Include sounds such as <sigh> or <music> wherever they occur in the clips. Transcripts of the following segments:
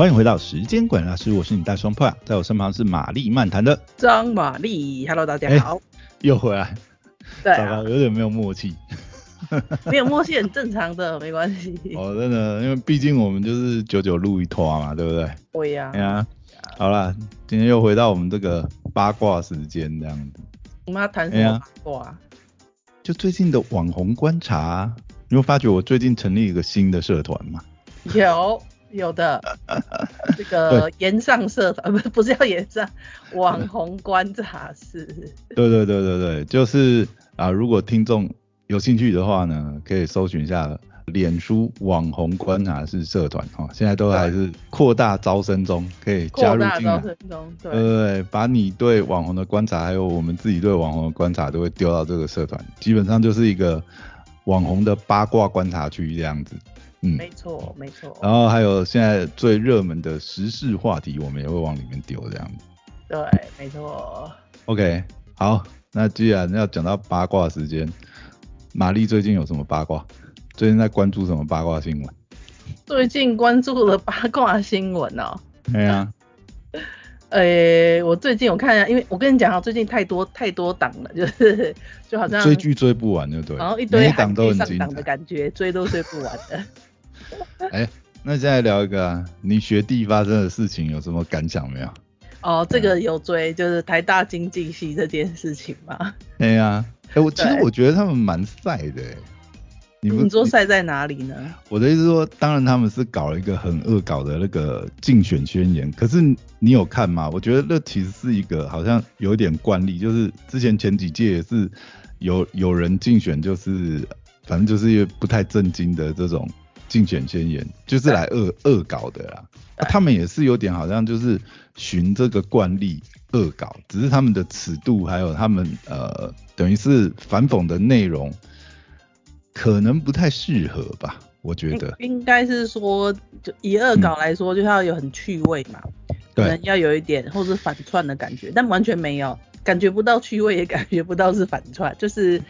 欢迎回到时间管理大师，我是你大双炮，在我身旁是玛丽漫谈的张玛丽。Hello，大家好，又回来。对啊，有点没有默契。<laughs> 没有默契很正常的，没关系。哦，真的，因为毕竟我们就是久久录一拖嘛，对不对？对呀。对啊。好啦，今天又回到我们这个八卦时间这样子。我们要谈什么八卦？就最近的网红观察，你有发觉我最近成立一个新的社团吗？有。有的，<laughs> 这个延上社团 <laughs> 不不是要延上网红观察室。对对对对对，就是啊，如果听众有兴趣的话呢，可以搜寻一下脸书网红观察室社团哈，现在都还是扩大招生中，可以加入进来。招生中，对对，把你对网红的观察，还有我们自己对网红的观察，都会丢到这个社团，基本上就是一个网红的八卦观察区这样子。嗯，没错，没错。然后还有现在最热门的时事话题，我们也会往里面丢这样子。对，没错。OK，好，那既然要讲到八卦时间，玛丽最近有什么八卦？最近在关注什么八卦新闻？最近关注了八卦新闻哦。对啊。<laughs> 呃，我最近有看一下，因为我跟你讲啊，最近太多太多档了，就是就好像追剧追不完，对不对？然后一堆档都很上档的感觉，追都追不完的。<laughs> 哎，那现在聊一个啊，你学弟发生的事情有什么感想没有？哦，这个有追，就是台大经济系这件事情嘛。<laughs> 对呀，哎，我其实我觉得他们蛮晒的。你们说晒在哪里呢？我的意思说，当然他们是搞了一个很恶搞的那个竞选宣言，可是你有看吗？我觉得那其实是一个好像有点惯例，就是之前前几届也是有有人竞选，就是反正就是不太正经的这种。竞选宣言就是来恶恶搞的啦，他们也是有点好像就是循这个惯例恶搞，只是他们的尺度还有他们呃等于是反讽的内容，可能不太适合吧，我觉得。应该是说，就以恶搞来说，就要有很趣味嘛，可能要有一点或是反串的感觉，但完全没有，感觉不到趣味，也感觉不到是反串，就是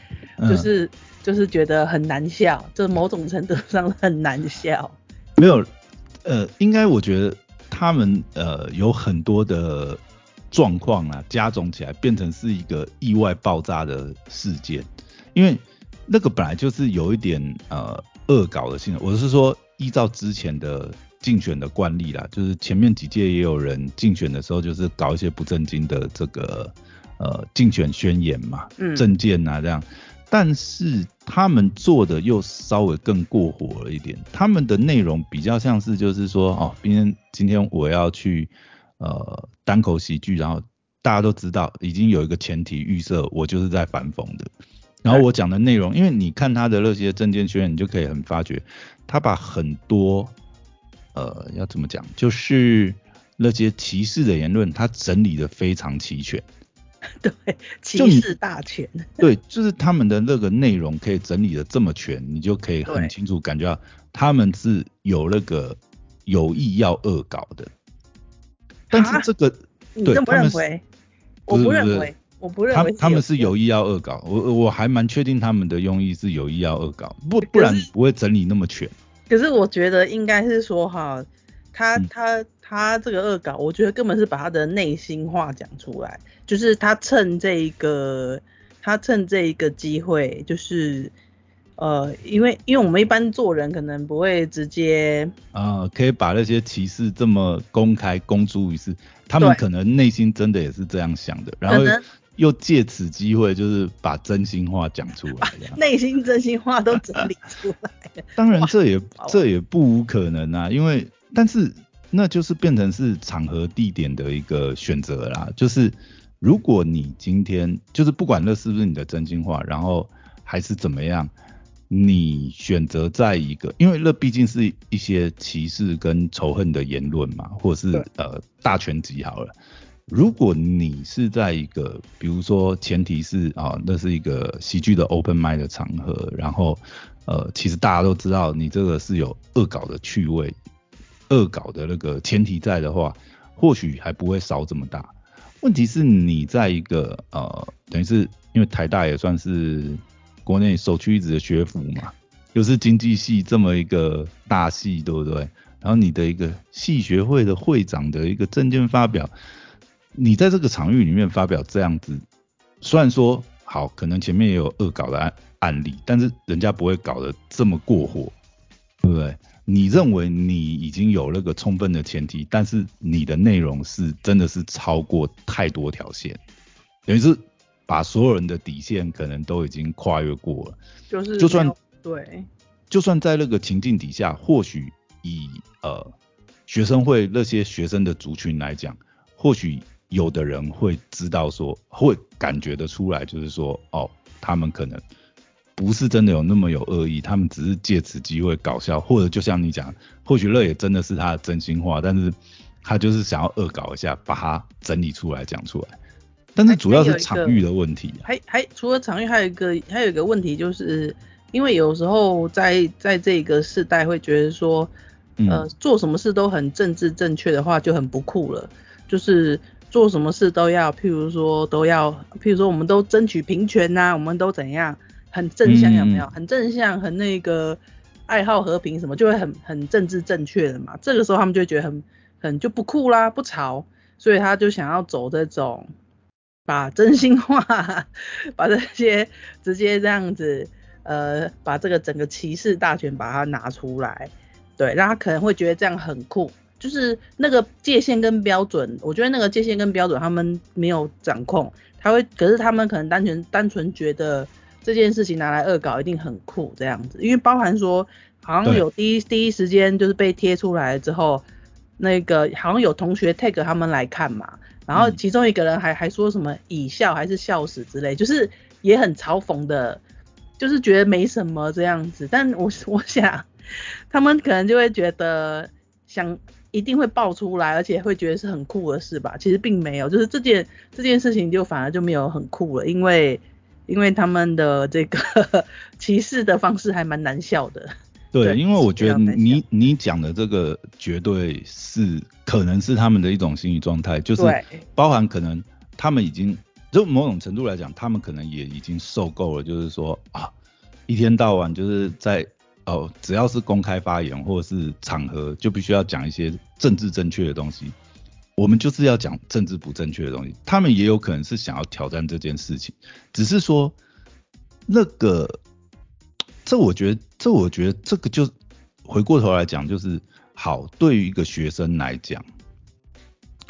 就是。就是觉得很难笑，就某种程度上很难笑。没有，呃，应该我觉得他们呃有很多的状况啊，加总起来变成是一个意外爆炸的事件。因为那个本来就是有一点呃恶搞的性质。我是说，依照之前的竞选的惯例啦，就是前面几届也有人竞选的时候，就是搞一些不正经的这个呃竞选宣言嘛，嗯证件啊这样。但是他们做的又稍微更过火了一点，他们的内容比较像是就是说，哦，今天今天我要去呃单口喜剧，然后大家都知道已经有一个前提预设，我就是在反讽的。然后我讲的内容，因为你看他的那些证件宣言，你就可以很发觉，他把很多呃要怎么讲，就是那些歧视的言论，他整理的非常齐全。<laughs> 对，歧视大全。<laughs> 对，就是他们的那个内容可以整理的这么全，你就可以很清楚感觉到他们是有那个有意要恶搞的。但是这个，你这么认为？我不认为，我不认为。他他们是有意要恶搞，我我还蛮确定他们的用意是有意要恶搞，不不然不会整理那么全。可是我觉得应该是说哈，他他。他这个恶搞，我觉得根本是把他的内心话讲出来，就是他趁这一个，他趁这一个机会，就是呃，因为因为我们一般做人可能不会直接啊，可以把那些歧视这么公开公诸于世，他们可能内心真的也是这样想的，然后又借此机会就是把真心话讲出来，内心真心话都整理出来。当然这也这也不无可能啊，因为但是。那就是变成是场合地点的一个选择啦。就是如果你今天就是不管那是不是你的真心话，然后还是怎么样，你选择在一个，因为那毕竟是一些歧视跟仇恨的言论嘛，或者是呃大全集好了。如果你是在一个，比如说前提是啊，那是一个喜剧的 open m i d 的场合，然后呃其实大家都知道你这个是有恶搞的趣味。恶搞的那个前提在的话，或许还不会烧这么大。问题是你在一个呃，等于是因为台大也算是国内首屈一指的学府嘛，又是经济系这么一个大系，对不对？然后你的一个系学会的会长的一个证件发表，你在这个场域里面发表这样子，虽然说好，可能前面也有恶搞的案案例，但是人家不会搞得这么过火，对不对？你认为你已经有那个充分的前提，但是你的内容是真的是超过太多条线，等于是把所有人的底线可能都已经跨越过了。就是就算对，就算在那个情境底下，或许以呃学生会那些学生的族群来讲，或许有的人会知道说，会感觉得出来，就是说，哦，他们可能不是真的有那么有恶意，他们只是借此机会搞笑，或者就像你讲，或许乐也真的是他的真心话，但是他就是想要恶搞一下，把它整理出来讲出来。但是主要是场域的问题、啊，还还除了场域，还有一个还有一个问题，就是因为有时候在在这个世代会觉得说，呃，做什么事都很政治正确的话就很不酷了，就是做什么事都要，譬如说都要，譬如说我们都争取平权呐、我们都怎样，很正向有没有？很正向，很那个爱好和平什么，就会很很政治正确的嘛。这个时候他们就会觉得很很就不酷啦，不潮，所以他就想要走这种。把真心话，<laughs> 把这些直接这样子，呃，把这个整个骑士大全把它拿出来，对，让他可能会觉得这样很酷，就是那个界限跟标准，我觉得那个界限跟标准他们没有掌控，他会，可是他们可能单纯单纯觉得这件事情拿来恶搞一定很酷这样子，因为包含说好像有第一第一时间就是被贴出来之后，那个好像有同学 tag 他们来看嘛。然后其中一个人还还说什么以笑还是笑死之类，就是也很嘲讽的，就是觉得没什么这样子。但我我想他们可能就会觉得想一定会爆出来，而且会觉得是很酷的事吧。其实并没有，就是这件这件事情就反而就没有很酷了，因为因为他们的这个 <laughs> 歧视的方式还蛮难笑的。对，因为我觉得你你讲的这个绝对是可能是他们的一种心理状态，就是包含可能他们已经就某种程度来讲，他们可能也已经受够了，就是说啊，一天到晚就是在哦，只要是公开发言或者是场合，就必须要讲一些政治正确的东西，我们就是要讲政治不正确的东西。他们也有可能是想要挑战这件事情，只是说那个。这我觉得，这我觉得这个就回过头来讲，就是好，对于一个学生来讲，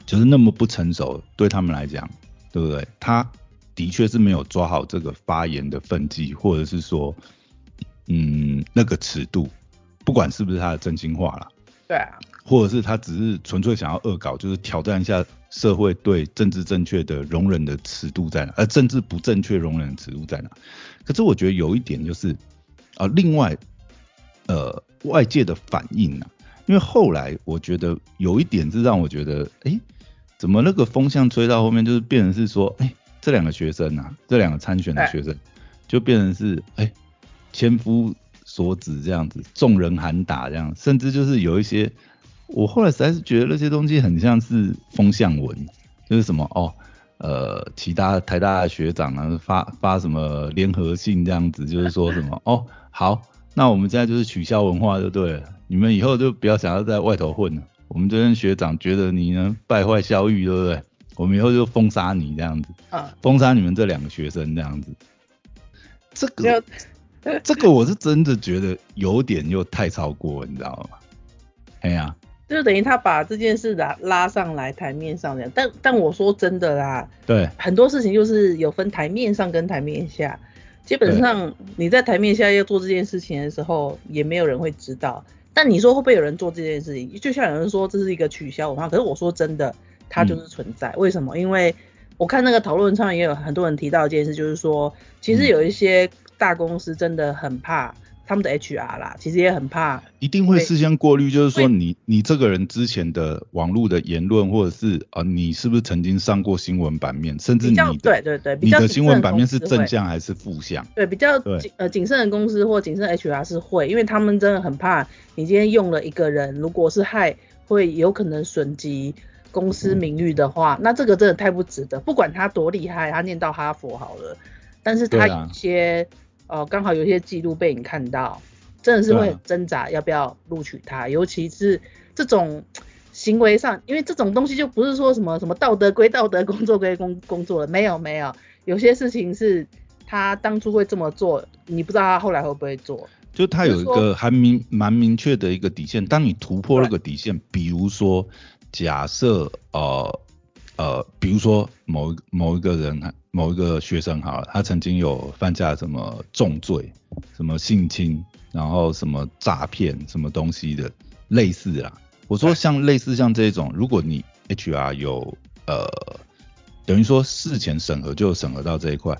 就是那么不成熟，对他们来讲，对不对？他的确是没有抓好这个发言的分际，或者是说，嗯，那个尺度，不管是不是他的真心话啦，对啊，或者是他只是纯粹想要恶搞，就是挑战一下社会对政治正确的容忍的尺度在哪，而政治不正确容忍的尺度在哪？可是我觉得有一点就是。啊，另外，呃，外界的反应呢？因为后来我觉得有一点是让我觉得，哎，怎么那个风向吹到后面，就是变成是说，哎，这两个学生啊，这两个参选的学生，就变成是，哎，千夫所指这样子，众人喊打这样，甚至就是有一些，我后来实在是觉得那些东西很像是风向文，就是什么哦。呃，其他台大的学长啊，发发什么联合信这样子，就是说什么 <laughs> 哦，好，那我们现在就是取消文化就对了，你们以后就不要想要在外头混了。我们这边学长觉得你呢败坏校誉，对不对？我们以后就封杀你这样子，啊，封杀你们这两个学生这样子。这个，这个我是真的觉得有点又太超过，你知道吗？哎呀。就等于他把这件事拉拉上来台面上这样，但但我说真的啦，对，很多事情就是有分台面上跟台面下，基本上你在台面下要做这件事情的时候，也没有人会知道。但你说会不会有人做这件事情？就像有人说这是一个取消文化，可是我说真的，它就是存在。为什么？因为我看那个讨论上也有很多人提到一件事，就是说其实有一些大公司真的很怕。他们的 HR 啦，其实也很怕，一定会事先过滤，就是说你你这个人之前的网络的言论，或者是啊你是不是曾经上过新闻版面，甚至你的对对对，你的新闻版面是正向还是负向？对，比较谨呃谨慎的公司或谨慎 HR 是会，因为他们真的很怕你今天用了一个人，如果是害会有可能损及公司名誉的话，那这个真的太不值得。不管他多厉害，他念到哈佛好了，但是他一些。哦，刚好有些记录被你看到，真的是会挣扎要不要录取他，尤其是这种行为上，因为这种东西就不是说什么什么道德归道德，<laughs> 工作归工工作了，没有没有，有些事情是他当初会这么做，你不知道他后来会不会做。就他有一就是个还明蛮明确的一个底线，当你突破那个底线，比如说假设呃呃，比如说某一某一个人某一个学生好了，他曾经有犯下什么重罪，什么性侵，然后什么诈骗什么东西的，类似啦。我说像类似像这种，如果你 HR 有呃等于说事前审核就审核到这一块，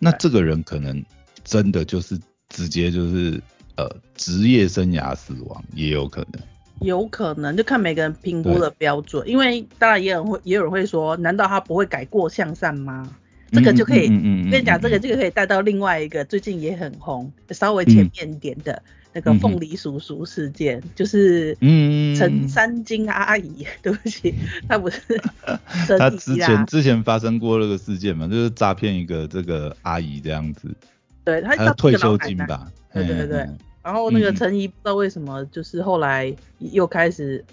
那这个人可能真的就是直接就是呃职业生涯死亡也有可能。有可能就看每个人评估的标准，因为当然也有人会也有人会说，难道他不会改过向善吗？这个就可以，嗯嗯嗯嗯嗯跟你讲，嗯这个这个可以带到另外一个最近也很红，稍微前面一点的、那个凤梨叔叔事件，就是嗯陈三金阿姨，<laughs> 对不起，他不是 <laughs> 陈他之前，之前发生过那个事件嘛，就是诈骗一个这个阿姨这样子，对他还有退休金？吧？对对对然后那个嗯。陈怡不知道为什么，就是后来又开始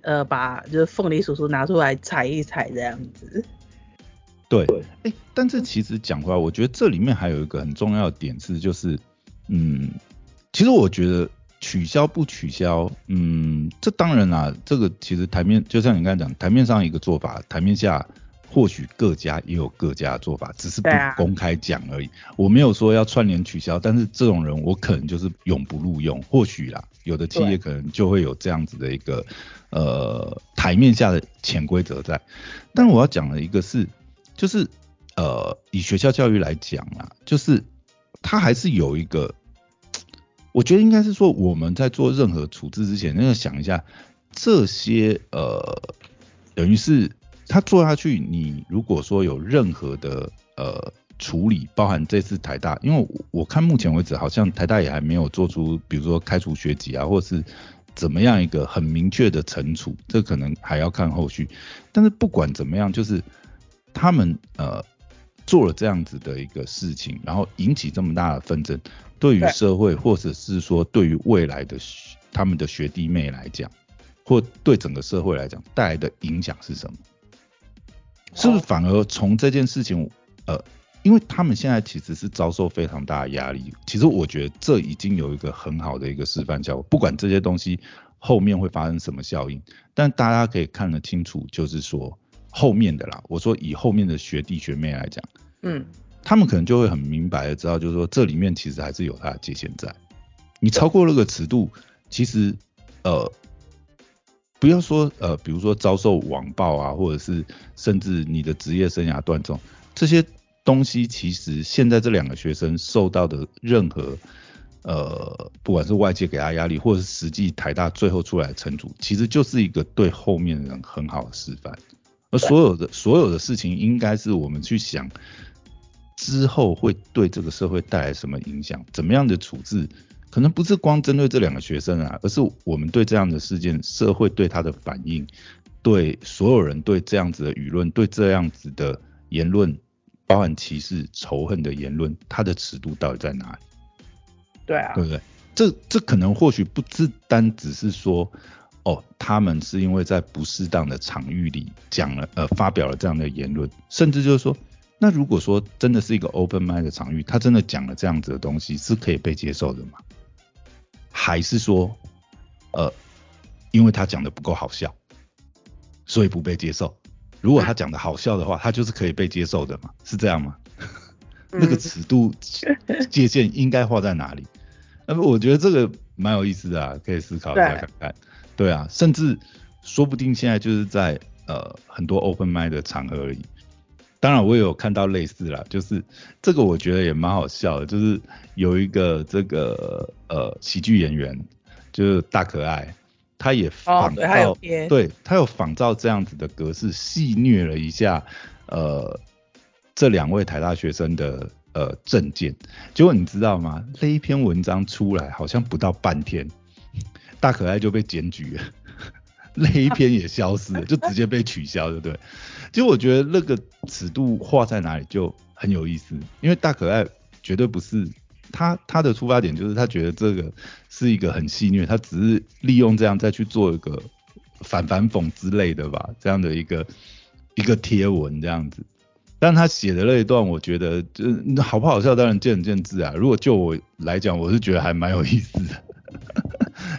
呃把就是凤梨叔叔拿出来踩一踩这样子。对，哎、但是其实讲回来，我觉得这里面还有一个很重要的点是，就是，嗯，其实我觉得取消不取消，嗯，这当然啦，这个其实台面就像你刚才讲，台面上一个做法，台面下或许各家也有各家的做法，只是不公开讲而已。我没有说要串联取消，但是这种人我可能就是永不录用，或许啦，有的企业可能就会有这样子的一个呃台面下的潜规则在。但我要讲的一个是，就是呃，以学校教育来讲啊，就是它还是有一个，我觉得应该是说我们在做任何处置之前，那要想一下这些呃，等于是他做下去，你如果说有任何的呃处理，包含这次台大，因为我我看目前为止好像台大也还没有做出，比如说开除学籍啊，或者是怎么样一个很明确的惩处，这可能还要看后续。但是不管怎么样，就是他们呃做了这样子的一个事情，然后引起这么大的纷争，对于社会或者是说对于未来的他们的学弟妹来讲，或对整个社会来讲带来的影响是什么？是不是哦反而从这件事情，呃，因为他们现在其实是遭受非常大的压力，其实我觉得这已经有一个很好的一个示范效果，不管这些东西后面会发生什么效应，但大家可以看得清楚，就是说后面的啦，我说以后面的学弟学妹来讲，嗯，他们可能就会很明白的知道，就是说这里面其实还是有它的界限在。你超过那个尺度，其实呃，不要说呃，比如说遭受网暴啊，或者是甚至你的职业生涯断送这些东西，其实现在这两个学生受到的任何呃，不管是外界给他压力，或者是实际台大最后出来的惩处，其实就是一个对后面的人很好的示范。而所有的所有的事情，应该是我们去想之后会对这个社会带来什么影响，怎么样的处置，可能不是光针对这两个学生啊，而是我们对这样的事件，社会对他的反应，对所有人对这样子的舆论，对这样子的言论，包含歧视、仇恨的言论，它的尺度到底在哪里？对啊对，不对？这这可能或许不只单只是说，哦，他们是因为在不适当的场域里讲了呃发表了这样的言论，甚至就是说，那如果说真的是一个 open mind 的场域，他真的讲了这样子的东西是可以被接受的吗？还是说，呃，因为他讲的不够好笑，所以不被接受？如果他讲的好笑的话，他就是可以被接受的嘛？是这样吗？那个嗯尺度界限 <laughs> 应该画在哪里？那么我觉得这个蛮有意思的啊，可以思考一下对看看。对啊，甚至说不定现在就是在呃很多 open m i d 的场合而已。当然我也有看到类似啦，就是这个我觉得也蛮好笑的，就是有一个这个呃喜剧演员，就是大可爱，他也仿照，贴对他有仿照这样子的格式，戏谑了一下呃这两位台大学生的呃证件。结果你知道吗？那一篇文章出来好像不到半天，大可爱就被检举了。那一篇也消失了，就直接被取消，对不对？其实我觉得那个尺度画在哪里就很有意思，因为大可爱绝对不是他他的出发点就是他觉得这个是一个很戏虐，他只是利用这样再去做一个反反讽之类的吧，这样的一个一个贴文这样子。但他写的那一段，我觉得就好不好笑，当然见仁见智啊。如果就我来讲，我是觉得还蛮有意思的，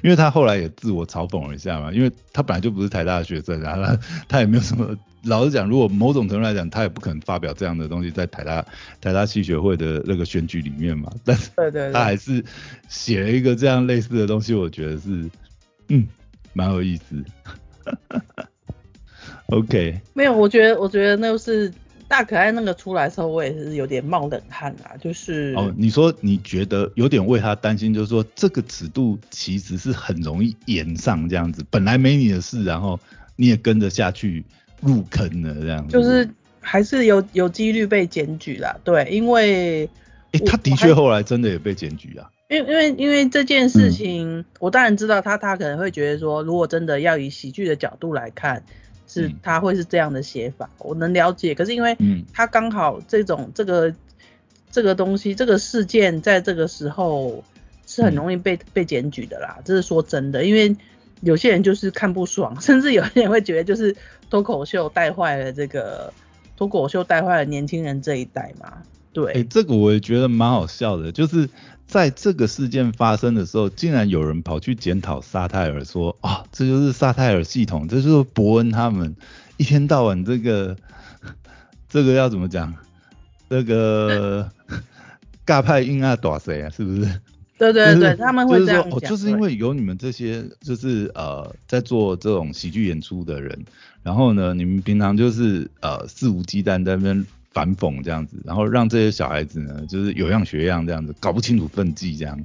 因为他后来也自我嘲讽了一下嘛，因为他本来就不是台大的学生，然后他他也没有什么。老实讲，如果某种程度来讲，他也不可能发表这样的东西在台大台大戏学会的那个选举里面嘛。<laughs> 但是，他还是写了一个这样类似的东西，我觉得是嗯蛮有意思。OK，<laughs> 没有，我觉得我觉得那是大可爱那个出来的时候，我也是有点冒冷汗啊。就是哦，你说你觉得有点为他担心，就是说这个尺度其实是很容易演上这样子，本来没你的事，然后你也跟着下去。入坑了这样，就是还是有有几率被检举啦，对，因为，哎，他的确后来真的也被检举啊，因为因为因为这件事情，我当然知道他他可能会觉得说，如果真的要以喜剧的角度来看，是他会是这样的写法，我能了解，可是因为他刚好这种这个这个东西这个事件在这个时候是很容易被被检举的啦，这是说真的，因为。有些人就是看不爽，<laughs> 甚至有些人会觉得就是脱口秀带坏了这个脱口秀带坏了年轻人这一代嘛。对，哎，这个我也觉得蛮好笑的，就是在这个事件发生的时候，竟然有人跑去检讨沙泰尔，说啊，这就是沙泰尔系统，这就是伯恩他们一天到晚这个 <laughs> 这个要怎么讲，这个 <laughs> 尬派硬啊打谁啊，是不是？对对对，他们会这样讲。就是因为有你们这些，就是呃，在做这种喜剧演出的人，然后呢，你们平常就是呃肆无忌惮在那边反讽这样子，然后让这些小孩子呢，就是有样学样这样子，搞不清楚分际这样。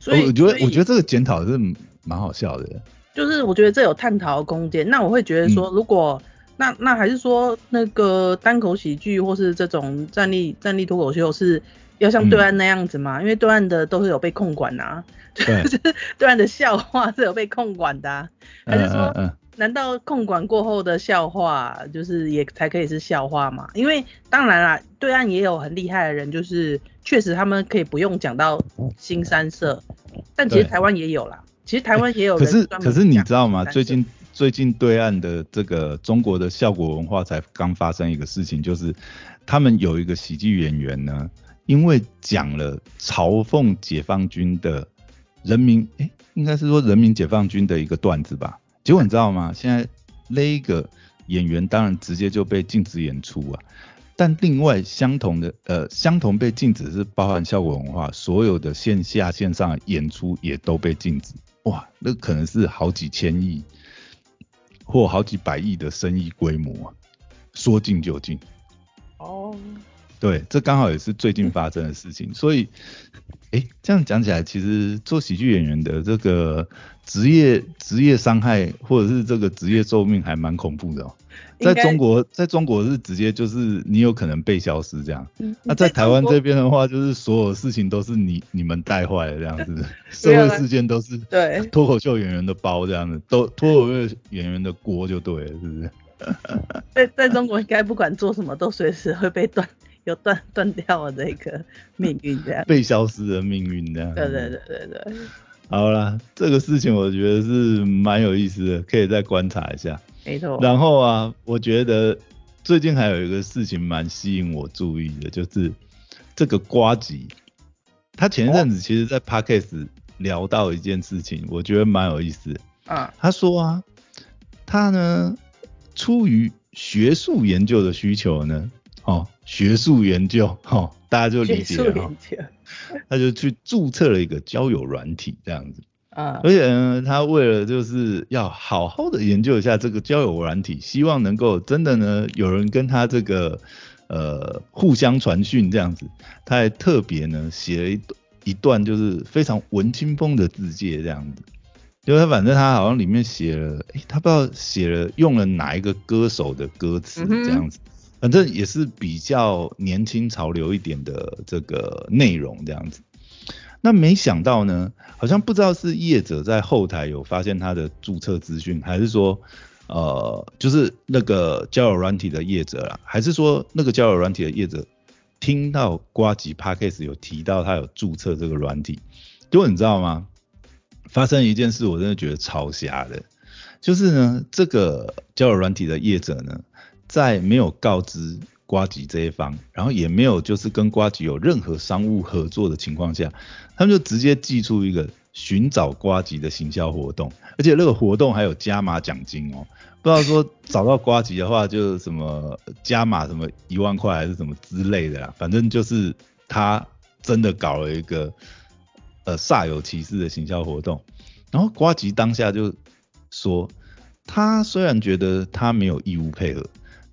所以我觉得，我觉得这个检讨是蛮好笑的。就是我觉得这有探讨空间。那我会觉得说，如果那那还是说那个单口喜剧或是这种站立站立脱口秀是。要像对岸那样子嘛，因为对岸的都是有被控管呐，对，<laughs> 对岸的笑话是有被控管的，还是说，难道控管过后的笑话就是也才可以是笑话吗？因为当然啦，对岸也有很厉害的人，就是确实他们可以不用讲到新三色，但其实台湾也有啦，其实台湾也有。可是可是你知道吗？最近最近对岸的这个中国的效果文化才刚发生一个事情，就是他们有一个喜剧演员呢。因为讲了嘲讽解放军的人民，哎，应该是说人民解放军的一个段子吧。结果你知道吗？现在那个演员当然直接就被禁止演出啊。但另外相同的，呃，相同被禁止是包含效果文化，所有的线下线上演出也都被禁止。哇，那可能是好几千亿或好几百亿的生意规模啊，说禁就禁。哦。对，这刚好也是最近发生的事情，所以，哎，这样讲起来，其实做喜剧演员的这个职业职业伤害或者是这个职业寿命还蛮恐怖的哦。在中国，在中国是直接就是你有可能被消失这样。那在台湾这边的话，就是所有事情都是你你们带坏了这样子，<laughs> 社会事件都是对脱口秀演员的包这样子，都脱口秀演员的锅就对了，是不是？<laughs> 在在中国应该不管做什么都随时会被断。有断断掉的这个命运，这样被消失的命运，这样。对对对对对。好啦，这个事情我觉得是蛮有意思的，可以再观察一下。没错。然后啊，我觉得最近还有一个事情蛮吸引我注意的，就是这个瓜吉，他前一阵子其实在 Podcast 聊到一件事情，我觉得蛮有意思。啊。他说啊，他呢出于学术研究的需求呢。哦，学术研究，哦，大家就理解了。<laughs> 他就去注册了一个交友软体，这样子。啊。而且呢，他为了就是要好好的研究一下这个交友软体，希望能够真的呢有人跟他这个呃互相传讯这样子，他还特别呢写了一一段就是非常文青风的字界这样子。因为他反正他好像里面写了，哎，他不知道写了用了哪一个歌手的歌词这样子。反正也是比较年轻潮流一点的这个内容这样子，那没想到呢，好像不知道是业者在后台有发现他的注册资讯，还是说呃就是那个交友软体的业者啦，还是说那个交友软体的业者听到瓜吉 Podcast 有提到他有注册这个软体，结果你知道吗？发生一件事，我真的觉得超瞎的，就是呢，这个交友软体的业者呢，在没有告知瓜吉这一方，然后也没有就是跟瓜吉有任何商务合作的情况下，他们就直接寄出一个寻找瓜吉的行销活动，而且那个活动还有加码奖金哦，不知道说找到瓜吉的话，就什么加码什么一万块还是什么之类的啦，反正就是他真的搞了一个。呃，煞有其事的行销活动，然后瓜吉当下就说，他虽然觉得他没有义务配合，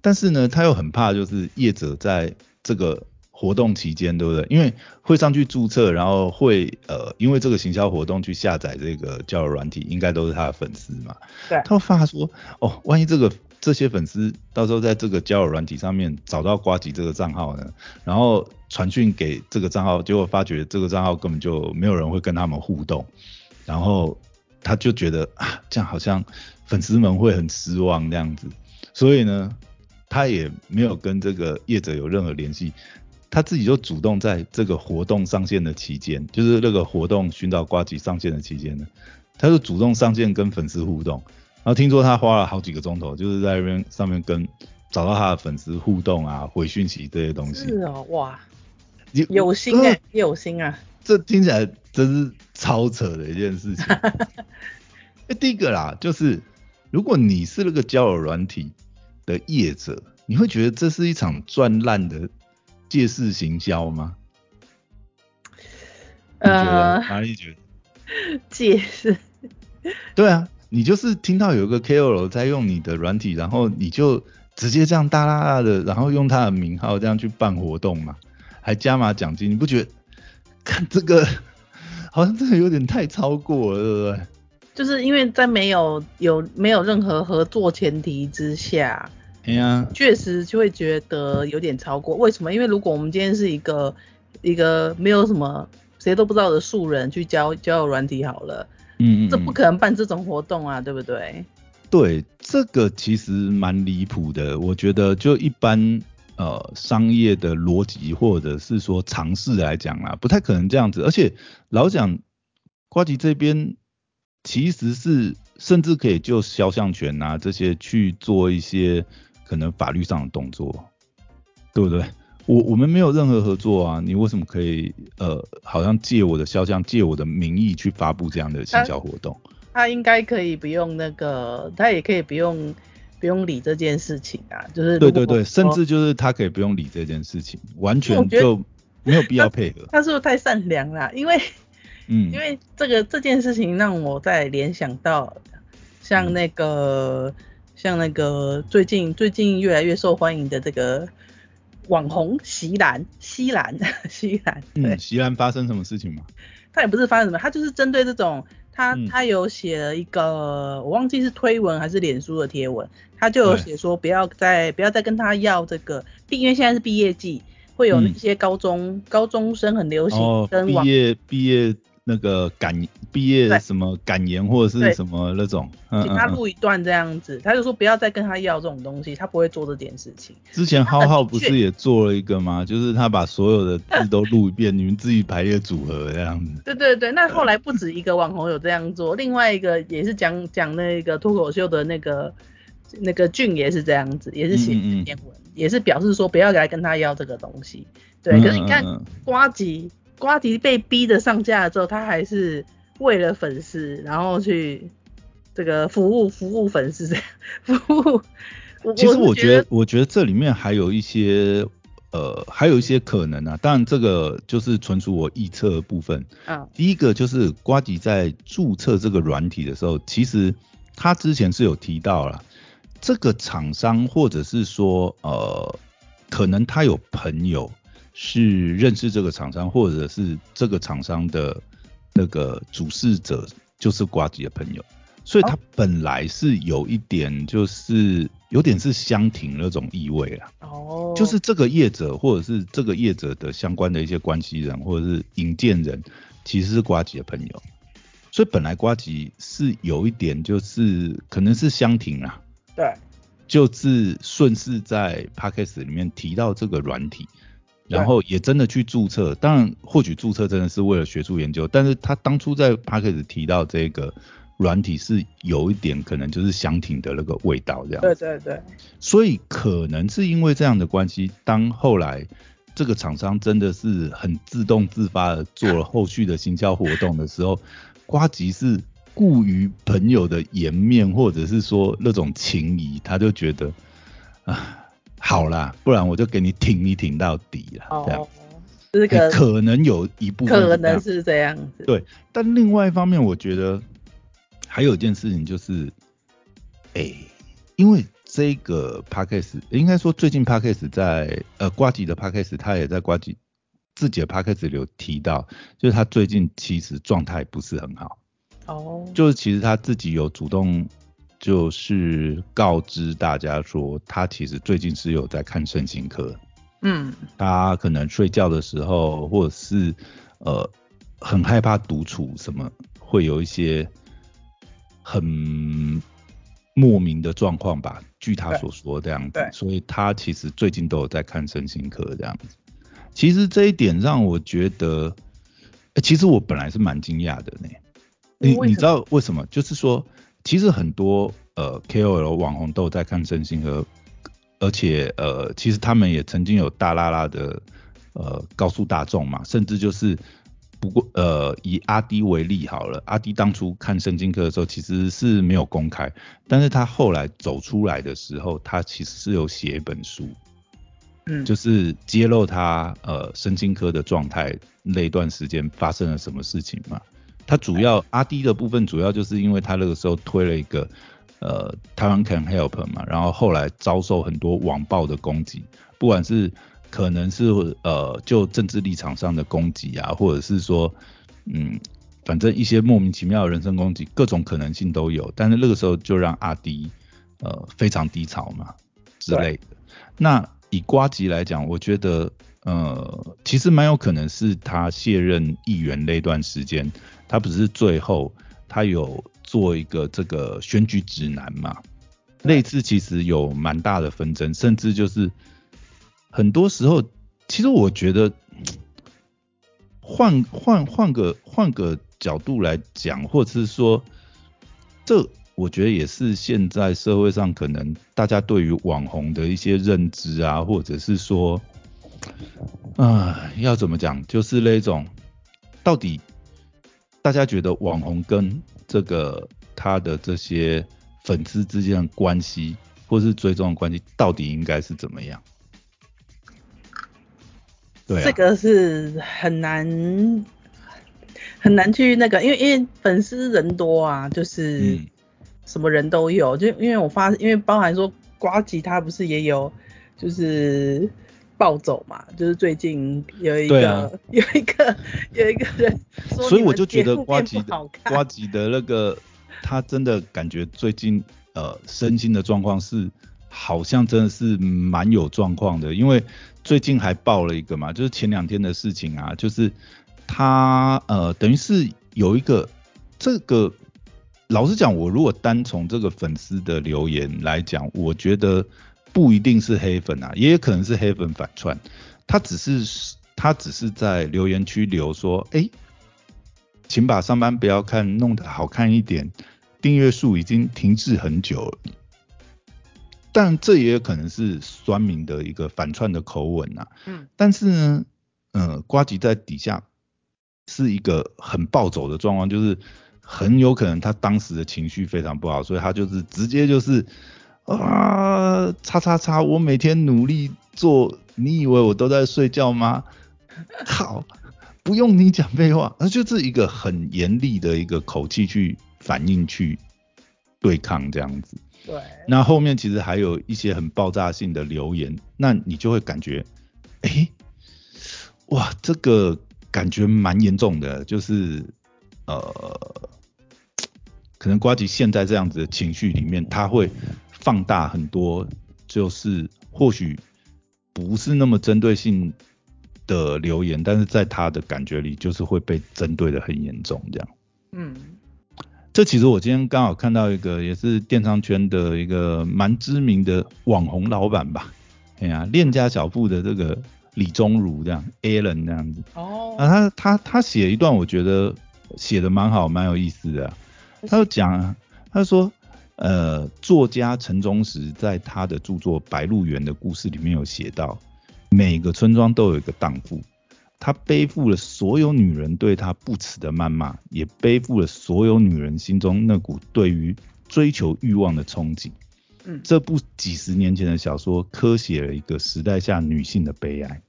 但是呢，他又很怕就是业者在这个活动期间，对不对？因为会上去注册，然后会呃，因为这个行销活动去下载这个交友软体，应该都是他的粉丝嘛。对。他怕说，哦，万一这个这些粉丝到时候在这个交友软体上面找到瓜吉这个账号呢，然后。传讯给这个账号，结果发觉这个账号根本就没有人会跟他们互动，然后他就觉得啊，这样好像粉丝们会很失望这样子，所以呢，他也没有跟这个业者有任何联系，他自己就主动在这个活动上线的期间，就是那个活动寻找瓜吉上线的期间呢，他就主动上线跟粉丝互动，然后听说他花了好几个钟头，就是在那边上面跟找到他的粉丝互动啊，回讯息这些东西。是哦，哇。有心哎，有心啊！这听起来真是超扯的一件事情。<laughs> 哎，第一个啦，就是如果你是那个交友软体的业者，你会觉得这是一场赚烂的借势行销吗？呃，哪里觉得？借势？对啊，你就是听到有一个 KOL 在用你的软体，然后你就直接这样大大大的，然后用他的名号这样去办活动嘛？还加码奖金，你不觉得看这个好像真的有点太超过了，对不对？就是因为在没有有没有任何合作前提之下，哎呀，确实就会觉得有点超过。为什么？因为如果我们今天是一个一个没有什么谁都不知道的素人去交交友软体好了，嗯嗯，这不可能办这种活动啊，对不对？对，这个其实蛮离谱的，我觉得就一般。呃，商业的逻辑或者是说尝试来讲啊，不太可能这样子。而且老讲瓜吉这边其实是甚至可以就肖像权啊这些去做一些可能法律上的动作，对不对？我我们没有任何合作啊，你为什么可以呃，好像借我的肖像借我的名义去发布这样的营销活动？他应该可以不用那个，他也可以不用。不用理这件事情啊，就是对对对，甚至就是他可以不用理这件事情，完全就没有必要配合。他是不是太善良了？因为，<laughs> 嗯，因为这个这件事情让我在联想到，像那个像那个最近最近越来越受欢迎的这个网红席兰西兰 <laughs> 西兰，嗯，席兰发生什么事情吗？他也不是发生什么，他就是针对这种。他他有写了一个，我忘记是推文还是脸书的贴文，他就有写说不要再不要再跟他要这个，因为现在是毕业季，会有那些高中高中生很流行跟毕业毕业。那个感毕业什么感言或者是什么那种，请他录一段这样子，他就说不要再跟他要这种东西，他不会做这件事情。之前浩浩不是也做了一个吗？就是他把所有的字都录一遍，你们自己排列组合这样子。<laughs> 对对对，那后来不止一个网红有这样做，另外一个也是讲讲那个脱口秀的那个那个俊也是这样子，也是写篇文，也是表示说不要来跟他要这个东西。对，可是你看瓜吉。瓜迪被逼的上架了之后，他还是为了粉丝，然后去这个服务服务粉丝，服务。其实我觉得，我觉得这里面还有一些呃，还有一些可能啊。当然，这个就是纯属我臆测的部分。嗯。第一个就是瓜迪在注册这个软体的时候，其实他之前是有提到了这个厂商，或者是说呃，可能他有朋友。是认识这个厂商，或者是这个厂商的那个主事者就是瓜吉的朋友，所以他本来是有一点，就是有点是相挺那种意味啊。哦。就是这个业者或者是这个业者的相关的一些关系人或者是引荐人，其实是瓜吉的朋友，所以本来瓜吉是有一点就是可能是相挺啊。对。就是顺势在 p a c k a g e 里面提到这个软体。然后也真的去注册。当然，或许注册真的是为了学术研究，但是他当初在 p a c k e 提到这个软体是有一点可能就是香挺的那个味道这样。对对对。所以可能是因为这样的关系，当后来这个厂商真的是很自动自发的做了后续的行销活动的时候，瓜吉是。顾于朋友的颜面，或者是说那种情谊，他就觉得啊，好啦，不然我就给你挺一挺到底了，这样。这个可能有一部分可能是这样子。对，但另外一方面，我觉得还有一件事情就是，哎，因为这个 p a c k a g e 应该说最近 p a c k a g e 在呃瓜吉的 p a c k a g e 他也在瓜吉自己的 p a c k a g e 里有提到，就是他最近其实状态不是很好。哦，就是其实他自己有主动，就是告知大家说，他其实最近是有在看身心科。嗯，他可能睡觉的时候，或者是呃很害怕独处，什么会有一些很莫名的状况吧？据他所说这样子，所以他其实最近都有在看身心科这样子。其实这一点让我觉得，其实我本来是蛮惊讶的呢。你你知道为什么？就是说，其实很多呃 KOL 网红都有在看身心科，而且呃，其实他们也曾经有大拉拉的呃告诉大众嘛，甚至就是不过呃以阿迪为例好了，阿迪当初看圣经科的时候其实是没有公开，但是他后来走出来的时候，他其实是有写一本书，嗯，就是揭露他呃神经科的状态那一段时间发生了什么事情嘛。他主要阿迪的部分主要就是因为他那个时候推了一个呃台湾 Can Help 嘛，然后后来遭受很多网暴的攻击，不管是可能是呃就政治立场上的攻击啊，或者是说嗯反正一些莫名其妙的人身攻击，各种可能性都有。但是那个时候就让阿迪呃非常低潮嘛之类的。那以瓜吉来讲，我觉得呃其实蛮有可能是他卸任议员那段时间。他不是最后他有做一个这个选举指南嘛？那次其实有蛮大的纷争，甚至就是很多时候，其实我觉得换换换个换个角度来讲，或者是说，这我觉得也是现在社会上可能大家对于网红的一些认知啊，或者是说，啊，要怎么讲，就是那种到底。大家觉得网红跟这个他的这些粉丝之间的关系，或是追踪的关系，到底应该是怎么样？对，这个是很难很难去那个，因为因为粉丝人多啊，就是什么人都有，就因为我发，因为包含说瓜吉他不是也有，就是。暴走嘛，就是最近有一个有一个有一个人说，所以我就觉得瓜吉的瓜吉的那个他真的感觉最近呃身心的状况是好像真的是蛮有状况的，因为最近还爆了一个嘛，就是前两天的事情啊，就是他呃等于是有一个这个老实讲，我如果单从这个粉丝的留言来讲，我觉得。不一定是黑粉啊，也有可能是黑粉反串。他只是他只是在留言区留说，哎，请把上班不要看弄得好看一点，订阅数已经停滞很久了。但这也有可能是酸民的一个反串的口吻呐。嗯。但是呢，嗯，瓜吉在底下是一个很暴走的状况，就是很有可能他当时的情绪非常不好，所以他就是直接就是。啊，叉叉叉！我每天努力做，你以为我都在睡觉吗？好，不用你讲废话，那就是一个很严厉的一个口气去反应去对抗这样子。对。那后面其实还有一些很爆炸性的留言，那你就会感觉，哎，哇，这个感觉蛮严重的，就是呃，可能瓜吉现在这样子的情绪里面，他会。放大很多，就是或许不是那么针对性的留言，但是在他的感觉里，就是会被针对的很严重，这样。嗯，这其实我今天刚好看到一个，也是电商圈的一个蛮知名的网红老板吧，哎呀，链家小铺的这个李宗儒这样，Allen 这样子。哦。啊，他他他写一段，我觉得写的蛮好，蛮有意思的。他就讲，他说，呃，作家陈忠实在他的著作《白鹿原》的故事里面有写到，每个村庄都有一个荡妇，她背负了所有女人对她不耻的谩骂，也背负了所有女人心中那股对于追求欲望的憧憬。嗯，这部几十年前的小说，刻写了一个时代下女性的悲哀。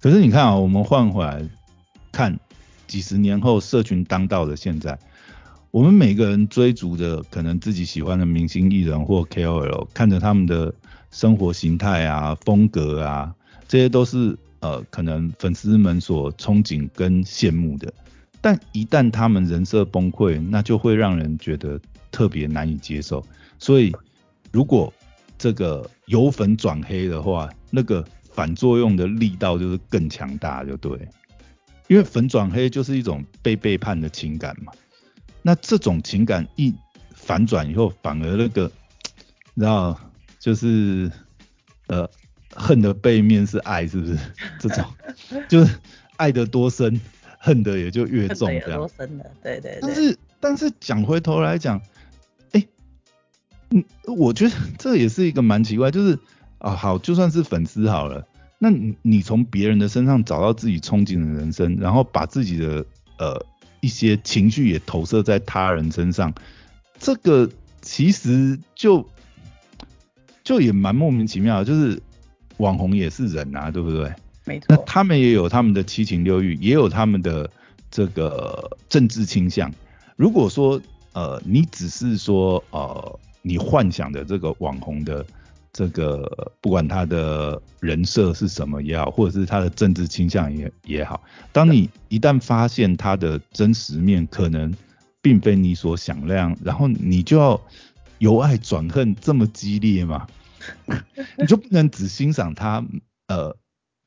可是你看啊，我们换回来看，几十年后社群当道的现在，我们每个人追逐的可能自己喜欢的明星艺人或 KOL，看着他们的生活形态啊、风格啊，这些都是呃可能粉丝们所憧憬跟羡慕的。但一旦他们人设崩溃，那就会让人觉得特别难以接受。所以。如果这个由粉转黑的话，那个反作用的力道就是更强大，就对。因为粉转黑就是一种被背叛的情感嘛。那这种情感一反转以后，反而那个，<tsk> 你知道，就是呃，恨的背面是爱，是不是？<laughs> 这种就是爱的多深，恨的也就越重，这样。多深的，对对对。但是但是讲回头来讲。嗯，我觉得这也是一个蛮奇怪，就是啊，好，就算是粉丝好了，那你你从别人的身上找到自己憧憬的人生，然后把自己的呃一些情绪也投射在他人身上，这个其实就就也蛮莫名其妙，就是网红也是人啊，对不对？没错。那他们也有他们的七情六欲，也有他们的这个政治倾向。如果说呃，你只是说呃。你幻想的这个网红的这个，不管他的人设是什么也好，或者是他的政治倾向也也好，当你一旦发现他的真实面可能并非你所想那样，然后你就要由爱转恨这么激烈嘛？<laughs> 你就不能只欣赏他，呃，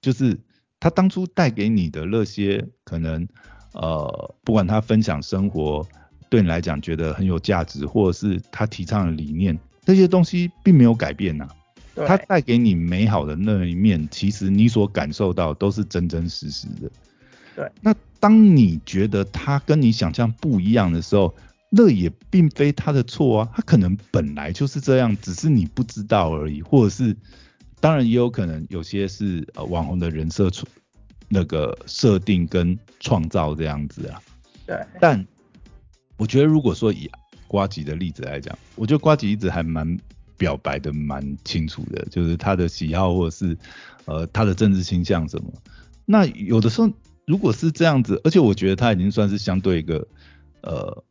就是他当初带给你的那些可能，呃，不管他分享生活。对你来讲觉得很有价值，或者是他提倡的理念，这些东西并没有改变呐。它带给你美好的那一面，其实你所感受到都是真真实实的。对。那当你觉得它跟你想象不一样的时候，那也并非他的错啊，他可能本来就是这样，只是你不知道而已，或者是，当然也有可能有些是呃网红的人设出那个设定跟创造这样子啊。对。但我觉得，如果说以瓜吉的例子来讲，我觉得瓜吉一直还蛮表白的蛮清楚的，就是他的喜好或者是呃他的政治倾向什么。那有的时候如果是这样子，而且我觉得他已经算是相对一个呃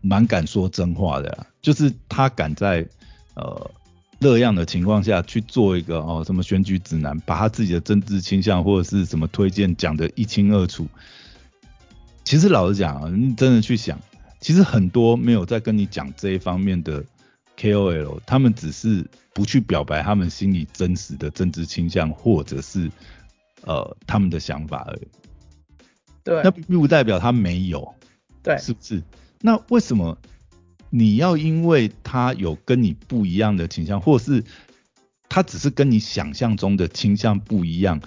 蛮敢说真话的，就是他敢在呃那样的情况下去做一个哦什么选举指南，把他自己的政治倾向或者是什么推荐讲得一清二楚。其实老实讲啊，你真的去想。其实很多没有在跟你讲这一方面的 KOL，他们只是不去表白他们心里真实的政治倾向，或者是呃他们的想法而已。对。那并不代表他没有。对。是不是？那为什么你要因为他有跟你不一样的倾向，或是他只是跟你想象中的倾向不一样，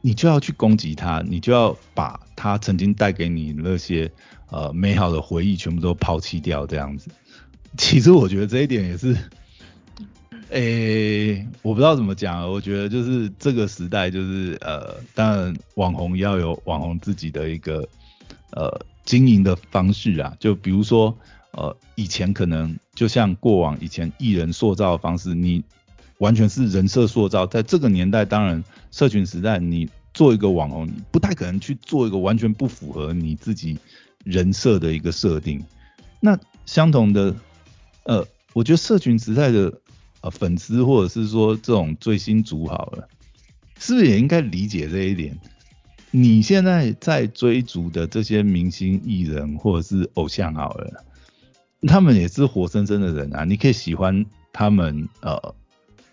你就要去攻击他，你就要把他曾经带给你那些。呃，美好的回忆全部都抛弃掉这样子，其实我觉得这一点也是，诶，我不知道怎么讲，我觉得就是这个时代就是呃，当然网红要有网红自己的一个呃经营的方式啊，就比如说呃以前可能就像过往以前艺人塑造的方式，你完全是人设塑造，在这个年代，当然社群时代，你做一个网红，你不太可能去做一个完全不符合你自己。人设的一个设定，那相同的，呃，我觉得社群时代的呃粉丝或者是说这种追星族好了，是不是也应该理解这一点？你现在在追逐的这些明星艺人或者是偶像好了，他们也是活生生的人啊，你可以喜欢他们呃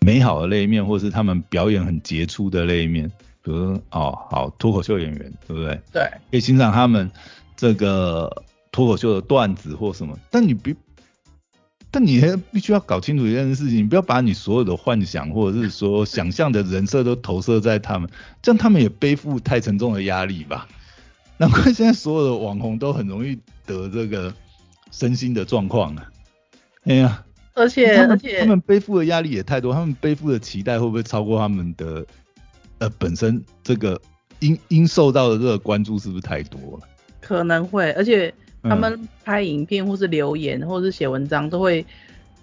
美好的那一面，或者是他们表演很杰出的那一面，比如哦好脱口秀演员，对不对？对，可以欣赏他们。这个脱口秀的段子或什么，但你别但你还必须要搞清楚一件事情，你不要把你所有的幻想或者是说想象的人设都投射在他们，这样他们也背负太沉重的压力吧。<laughs> 难怪现在所有的网红都很容易得这个身心的状况啊。哎呀，而且而且他们背负的压力也太多，他们背负的期待会不会超过他们的呃本身这个应应受到的这个关注是不是太多了？可能会，而且他们拍影片或是留言或是写文章都会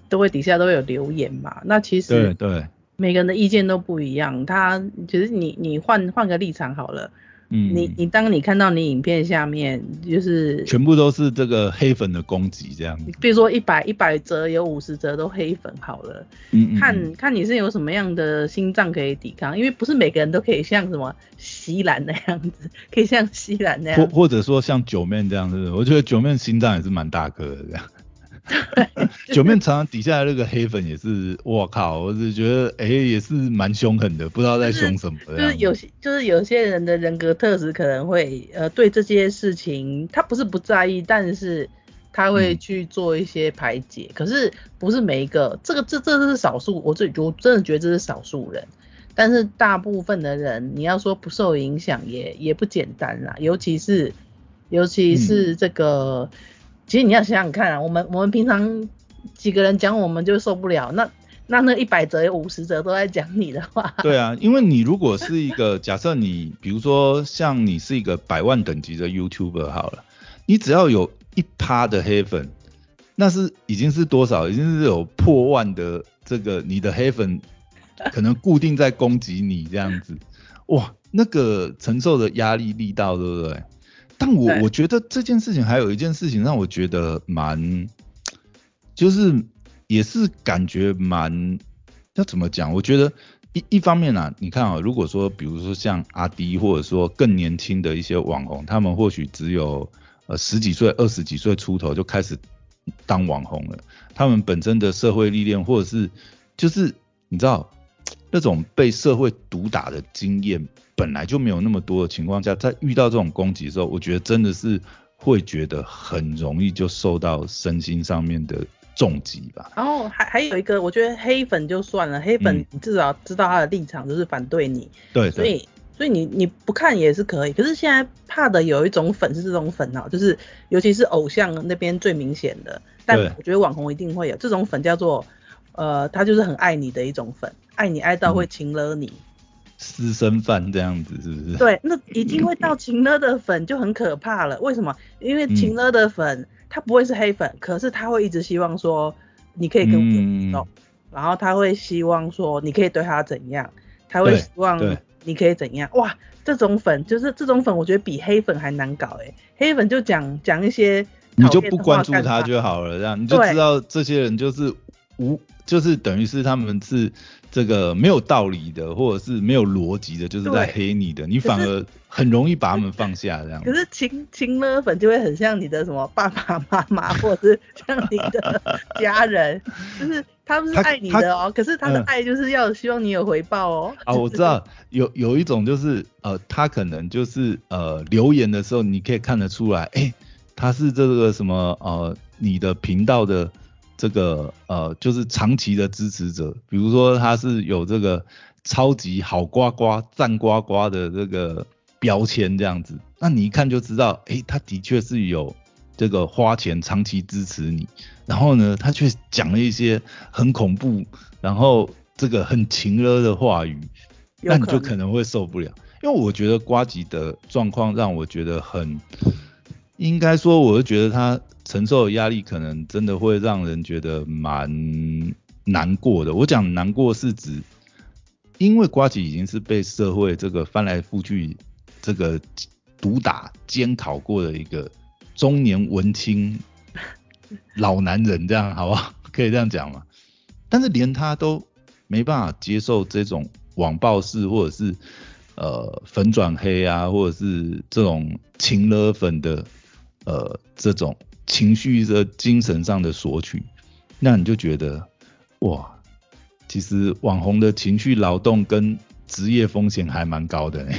都会底下都会有留言嘛。那其实对对，每个人的意见都不一样。他其实你你换换个立场好了。嗯，你你当你看到你影片下面就是全部都是这个黑粉的攻击这样，比如说一百一百折有五十折都黑粉好了，嗯看看你是有什么样的心脏可以抵抗，因为不是每个人都可以像什么西兰那样子，<laughs> 可以像西兰那样，或或者说像九面这样子，我觉得九面心脏也是蛮大颗的这样。<laughs> 九面常常底下那个黑粉也是，我靠，我是觉得哎也是蛮凶狠的，不知道在凶什么。就是有些就是有些人的人格特质可能会呃对这些事情他不是不在意，但是他会去做一些排解。可是不是每一个，这个这这是少数，我这我真的觉得这是少数人。但是大部分的人，你要说不受影响也也不简单啦，尤其是尤其是这个。其实你要想想看啊，我们我们平常几个人讲我们就受不了，那那那一百折五十折都在讲你的话。对啊，因为你如果是一个假设你，比如说像你是一个百万等级的 YouTuber 好了，你只要有一趴的黑粉，那是已经是多少？已经是有破万的这个你的黑粉可能固定在攻击你这样子，哇，那个承受的压力力道，对不对？但我我觉得这件事情还有一件事情让我觉得蛮，就是也是感觉蛮要怎么讲？我觉得一一方面啊，你看啊，如果说比如说像阿迪或者说更年轻的一些网红，他们或许只有呃十几岁、二十几岁出头就开始当网红了，他们本身的社会历练或者是就是你知道那种被社会毒打的经验。本来就没有那么多的情况下，在遇到这种攻击的时候，我觉得真的是会觉得很容易就受到身心上面的重击吧。然后还还有一个，我觉得黑粉就算了，黑粉你至少知道他的立场就是反对你。对。所以所以你你不看也是可以。可是现在怕的有一种粉是这种粉啊，就是尤其是偶像那边最明显的，但我觉得网红一定会有这种粉，叫做呃，他就是很爱你的一种粉，爱你爱到会情了你。私生饭这样子是不是？对，那已经会到情勒的粉就很可怕了。为什么？因为情勒的粉他不会是黑粉，可是他会一直希望说你可以跟我互动，然后他会希望说你可以对他怎样，他会希望你可以怎样。哇，这种粉就是这种粉，我觉得比黑粉还难搞哎。黑粉就讲讲一些，你就不关注他就好了，这样你就知道这些人就是无，就是等于是他们是。这个没有道理的，或者是没有逻辑的，就是在黑你的，你反而很容易把他们放下这样。可是情情勒粉就会很像你的什么爸爸妈妈，或者是像你的家人，就是他们是爱你的哦，可是他的爱就是要希望你有回报哦。<laughs> 啊，我知道有有一种就是呃，他可能就是呃留言的时候，你可以看得出来，哎，他是这个什么呃你的频道的。这个呃，就是长期的支持者，比如说他是有这个超级好呱呱赞呱呱的这个标签这样子，那你一看就知道，哎，他的确是有这个花钱长期支持你，然后呢，他却讲了一些很恐怖，然后这个很情勒的话语，那你就可能会受不了，因为我觉得瓜吉的状况让我觉得很，应该说，我就觉得他。承受的压力可能真的会让人觉得蛮难过的。我讲难过是指，因为瓜吉已经是被社会这个翻来覆去这个毒打、监考过的一个中年文青 <laughs> 老男人，这样好不好？可以这样讲吗？但是连他都没办法接受这种网暴式或者是呃粉转黑啊，或者是这种情勒粉的呃这种。情绪的、精神上的索取，那你就觉得哇，其实网红的情绪劳动跟职业风险还蛮高的呢。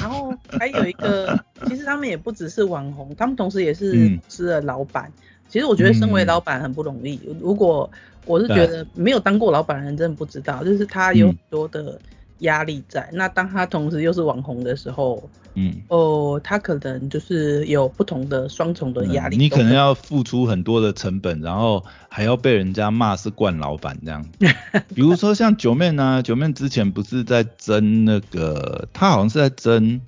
然后还有一个，<laughs> 其实他们也不只是网红，他们同时也是公司的老板，其实我觉得身为老板很不容易。如果我是觉得没有当过老板的人真的不知道，就是他有很多的压力在。那当他同时又是网红的时候，嗯，哦，他可能就是有不同的双重的压力。你可能要付出很多的成本，然后还要被人家骂是惯老板这样。<laughs> 比如说像九妹呢，九妹之前不是在争那个，他好像是在争。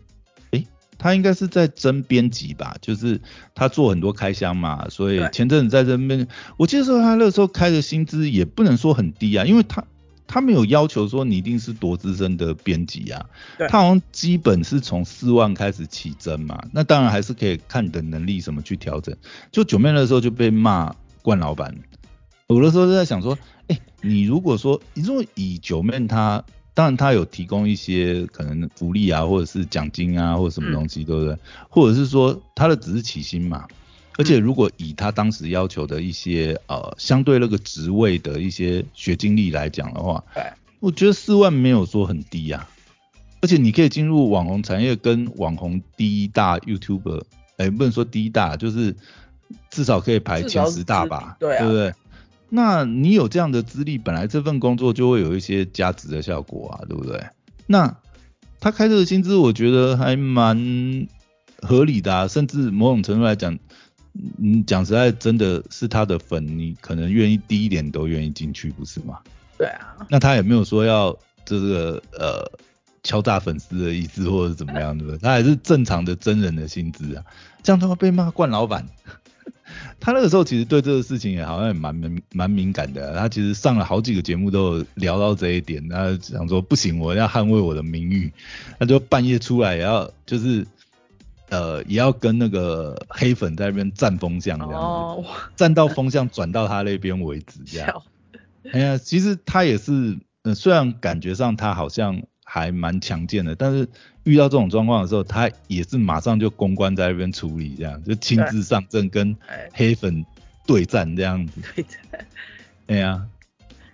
他应该是在争编辑吧，就是他做很多开箱嘛，所以前阵子在这边，我记得说他那时候开的薪资也不能说很低啊，因为他他没有要求说你一定是多资深的编辑啊，他好像基本是从四万开始起征嘛，那当然还是可以看你的能力什么去调整。就九妹那时候就被骂冠老板，有的时候就在想说，哎，你如果说你如果以九妹他。当然，他有提供一些可能福利啊，或者是奖金啊，或者什么东西，对不对？或者是说他的只是起薪嘛。而且如果以他当时要求的一些呃相对那个职位的一些学经历来讲的话，我觉得四万没有说很低呀。而且你可以进入网红产业，跟网红第一大 YouTuber，哎，不能说第一大，就是至少可以排前十大吧，对不对？那你有这样的资历，本来这份工作就会有一些加值的效果啊，对不对？那他开这个薪资，我觉得还蛮合理的啊，甚至某种程度来讲，嗯，讲实在，真的是他的粉，你可能愿意低一点都愿意进去，不是吗？对啊。那他也没有说要这个呃敲诈粉丝的意思，或者怎么样，对不对？<laughs> 他还是正常的真人的薪资啊，这样的话被骂惯老板。<laughs> 他那个时候其实对这个事情也好像也蛮蛮蛮敏感的，他其实上了好几个节目都有聊到这一点，他想说不行，我要捍卫我的名誉，他就半夜出来也要就是呃也要跟那个黑粉在那边站风向这样子，占到风向转到他那边为止这样。哎呀，其实他也是，呃虽然感觉上他好像。还蛮强健的，但是遇到这种状况的时候，他也是马上就公关在那边处理，这样就亲自上阵跟黑粉对战这样子。对战。哎呀，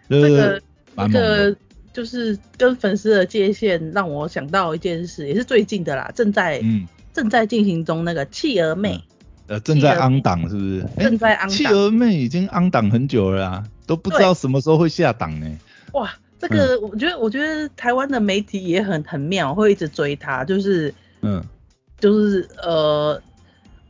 这个这个就是跟粉丝的界限，让我想到一件事，也是最近的啦，正在嗯正在进行中那个企鹅妹。呃，正在安档是不是？正在安档。企鹅妹已经安档很久了啊，都不知道什么时候会下档呢。哇。这个我觉得，我觉得台湾的媒体也很很妙，会一直追他，就是，嗯，就是呃，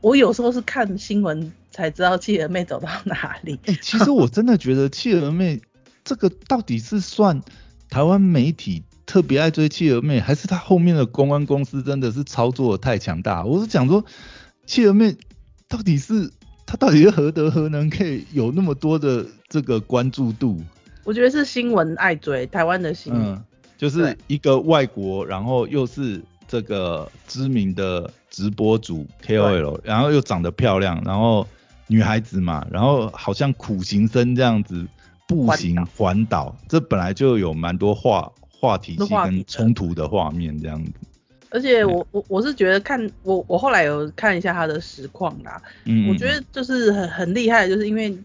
我有时候是看新闻才知道企鹅妹走到哪里。哎，其实我真的觉得企鹅妹这个到底是算台湾媒体特别爱追企鹅妹，还是他后面的公关公司真的是操作太强大？我是讲说，企鹅妹到底是他到底是何德何能，可以有那么多的这个关注度？我觉得是新闻爱追台湾的新闻，就是一个外国，然后又是这个知名的直播主 KOL，然后又长得漂亮，然后女孩子嘛，然后好像苦行僧这样子步行环岛，这本来就有蛮多话话题性跟冲突的画面这样子。而且我我我是觉得看我我后来有看一下他的实况啦，嗯，我觉得就是很很厉害，就是因为。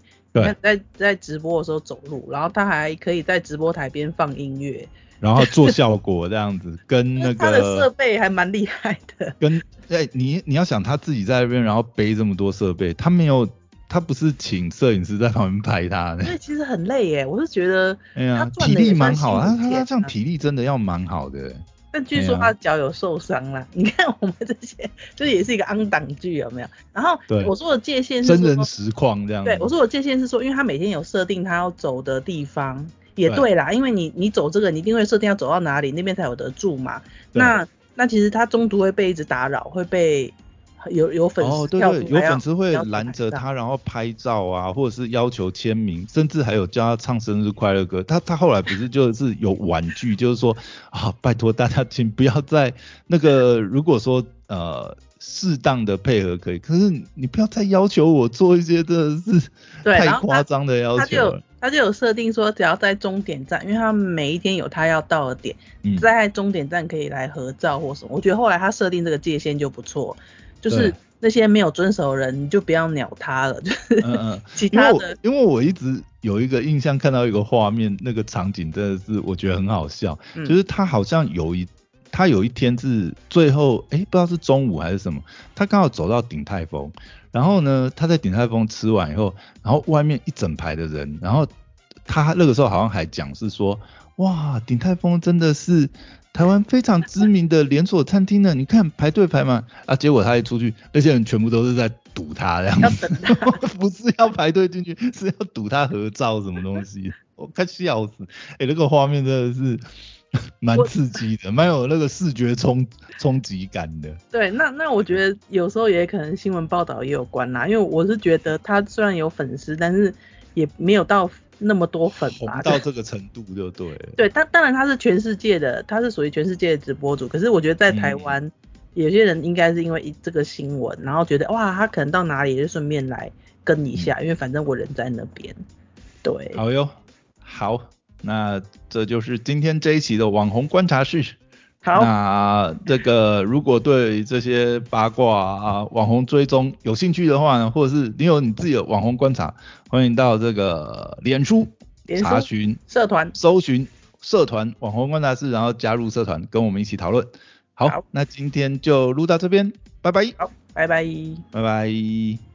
在在直播的时候走路，然后他还可以在直播台边放音乐，然后做效果这样子，跟 <laughs> 那个他的设备还蛮厉害的。跟哎，你你要想他自己在那边，然后背这么多设备，他没有，他不是请摄影师在旁边拍他。所以其实很累耶，我是觉得，哎呀，体力蛮好，他他他这样体力真的要蛮好的。但据说他脚有受伤了，<laughs> 你看我们这些，这也是一个安档剧有没有？然后我说的界限是真人实况这样。对，我说的界限是说，因为他每天有设定他要走的地方，也对啦，因为你你走这个，你一定会设定要走到哪里，那边才有得住嘛。那那其实他中途会被一直打扰，会被。有有粉丝，对对，有粉丝会拦着他，然后拍照啊，或者是要求签名，甚至还有叫他唱生日快乐歌。他他后来不是就是有婉拒，就是说啊，拜托大家请不要再那个，如果说呃适当的配合可以，可是你不要再要求我做一些真的是太夸张的要求。他就他就有设定说，只要在终点站，因为他每一天有他要到的点，在终点站可以来合照或什么。我觉得后来他设定这个界限就不错。就是那些没有遵守的人，你就不要鸟他了。就是 <laughs> 其他的，因为我一直有一个印象，看到一个画面，那个场景真的是我觉得很好笑。就是他好像有一，他有一天是最后，哎，不知道是中午还是什么，他刚好走到鼎泰丰，然后呢，他在鼎泰丰吃完以后，然后外面一整排的人，然后他那个时候好像还讲是说，哇，鼎泰丰真的是台湾非常知名的连锁餐厅呢，你看排队排满啊，结果他一出去，那些人全部都是在堵他这样子，<laughs> 不是要排队进去，是要堵他合照什么东西，<laughs> 我快笑死，哎，那个画面真的是。<laughs> 蛮刺激的，蛮有那个视觉冲冲击感的。对，那那我觉得有时候也可能新闻报道也有关啦，因为我是觉得他虽然有粉丝，但是也没有到那么多粉吧，到这个程度 <laughs> 就对。对，当当然他是全世界的，他是属于全世界的直播主，可是我觉得在台湾，有些人应该是因为这个新闻，然后觉得哇，他可能到哪里就顺便来跟一下，因为反正我人在那边。对。好哟，好。那这就是今天这一期的网红观察室。好，那这个如果对这些八卦啊、网红追踪有兴趣的话呢，或者是你有你自己的网红观察，欢迎到这个脸书查询社团，搜寻社团网红观察室，然后加入社团，跟我们一起讨论。好，那今天就录到这边，拜拜。好，拜拜，拜拜。